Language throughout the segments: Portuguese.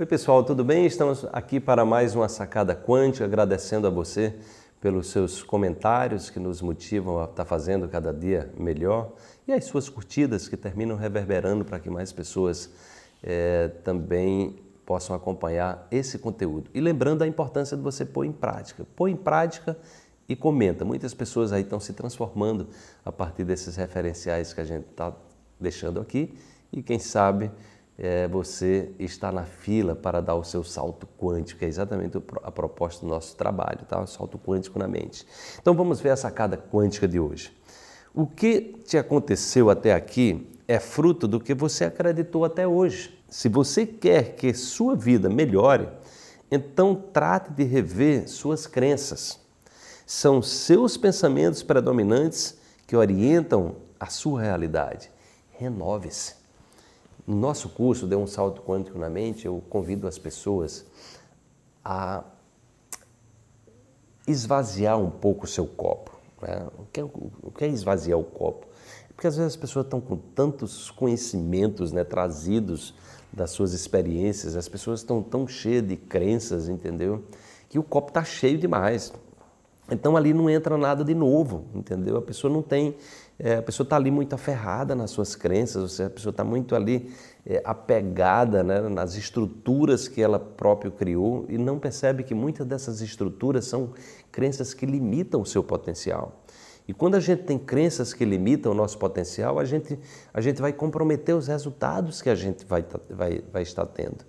Oi pessoal, tudo bem? Estamos aqui para mais uma sacada quântica, agradecendo a você pelos seus comentários que nos motivam a estar fazendo cada dia melhor e as suas curtidas que terminam reverberando para que mais pessoas é, também possam acompanhar esse conteúdo. E lembrando a importância de você pôr em prática. Põe em prática e comenta. Muitas pessoas aí estão se transformando a partir desses referenciais que a gente está deixando aqui e quem sabe é, você está na fila para dar o seu salto quântico, que é exatamente a proposta do nosso trabalho, tá? o salto quântico na mente. Então vamos ver a sacada quântica de hoje. O que te aconteceu até aqui é fruto do que você acreditou até hoje. Se você quer que sua vida melhore, então trate de rever suas crenças. São seus pensamentos predominantes que orientam a sua realidade. Renove-se. No nosso curso, Dê um Salto Quântico na Mente, eu convido as pessoas a esvaziar um pouco o seu copo. Né? O, que é, o que é esvaziar o copo? Porque às vezes as pessoas estão com tantos conhecimentos né, trazidos das suas experiências, as pessoas estão tão cheias de crenças, entendeu? Que o copo está cheio demais. Então ali não entra nada de novo, entendeu? A pessoa não tem, é, a pessoa está ali muito aferrada nas suas crenças, ou seja, a pessoa está muito ali é, apegada né, nas estruturas que ela própria criou e não percebe que muitas dessas estruturas são crenças que limitam o seu potencial. E quando a gente tem crenças que limitam o nosso potencial, a gente, a gente vai comprometer os resultados que a gente vai, vai, vai estar tendo.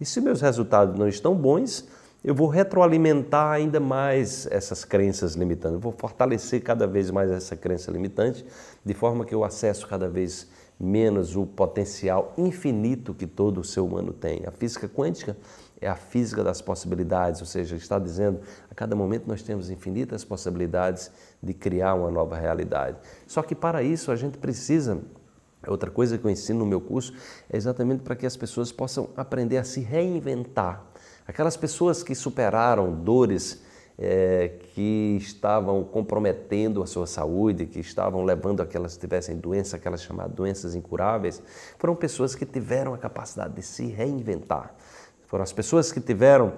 E se meus resultados não estão bons, eu vou retroalimentar ainda mais essas crenças limitantes. Eu vou fortalecer cada vez mais essa crença limitante, de forma que eu acesso cada vez menos o potencial infinito que todo ser humano tem. A física quântica é a física das possibilidades, ou seja, está dizendo a cada momento nós temos infinitas possibilidades de criar uma nova realidade. Só que para isso a gente precisa Outra coisa que eu ensino no meu curso é exatamente para que as pessoas possam aprender a se reinventar. Aquelas pessoas que superaram dores é, que estavam comprometendo a sua saúde, que estavam levando a que elas tivessem doenças, aquelas chamadas doenças incuráveis, foram pessoas que tiveram a capacidade de se reinventar. Foram as pessoas que tiveram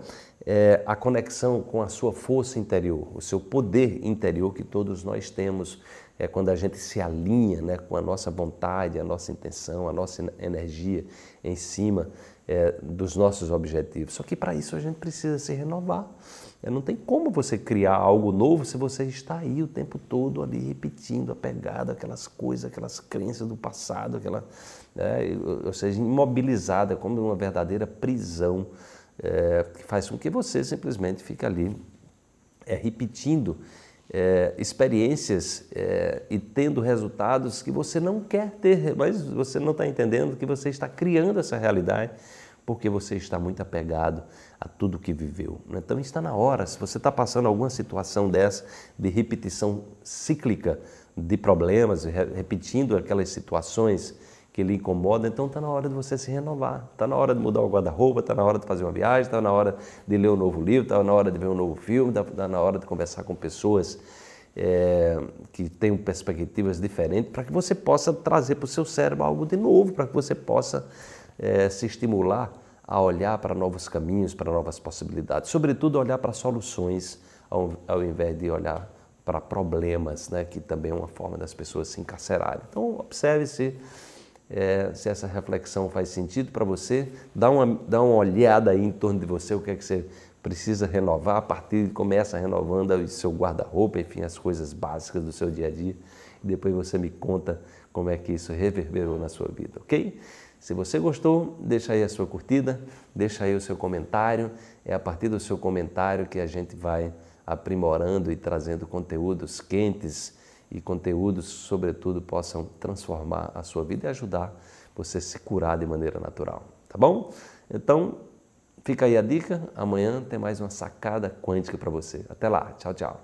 é, a conexão com a sua força interior, o seu poder interior que todos nós temos é, quando a gente se alinha né, com a nossa vontade, a nossa intenção, a nossa energia em cima é, dos nossos objetivos. Só que para isso a gente precisa se renovar. É, não tem como você criar algo novo se você está aí o tempo todo ali repetindo, apegado àquelas coisas, aquelas crenças do passado, aquela, né, ou seja, imobilizada como uma verdadeira prisão é, que faz com que você simplesmente fique ali é, repetindo é, experiências é, e tendo resultados que você não quer ter, mas você não está entendendo que você está criando essa realidade porque você está muito apegado a tudo que viveu. Né? Então está na hora, se você está passando alguma situação dessa de repetição cíclica de problemas, repetindo aquelas situações que lhe incomodam, então está na hora de você se renovar, está na hora de mudar o guarda-roupa, está na hora de fazer uma viagem, está na hora de ler um novo livro, está na hora de ver um novo filme, está na hora de conversar com pessoas é, que tenham perspectivas diferentes, para que você possa trazer para o seu cérebro algo de novo, para que você possa é, se estimular a olhar para novos caminhos, para novas possibilidades, sobretudo olhar para soluções ao, ao invés de olhar para problemas, né, que também é uma forma das pessoas se encarcerarem. Então, observe se é, se essa reflexão faz sentido para você, dá uma, dá uma olhada aí em torno de você, o que é que você precisa renovar, a partir começa renovando o seu guarda-roupa, enfim, as coisas básicas do seu dia a dia, e depois você me conta como é que isso reverberou na sua vida, ok? Se você gostou, deixa aí a sua curtida, deixa aí o seu comentário, é a partir do seu comentário que a gente vai aprimorando e trazendo conteúdos quentes, e conteúdos, sobretudo, possam transformar a sua vida e ajudar você a se curar de maneira natural, tá bom? Então, fica aí a dica. Amanhã tem mais uma sacada quântica para você. Até lá. Tchau, tchau.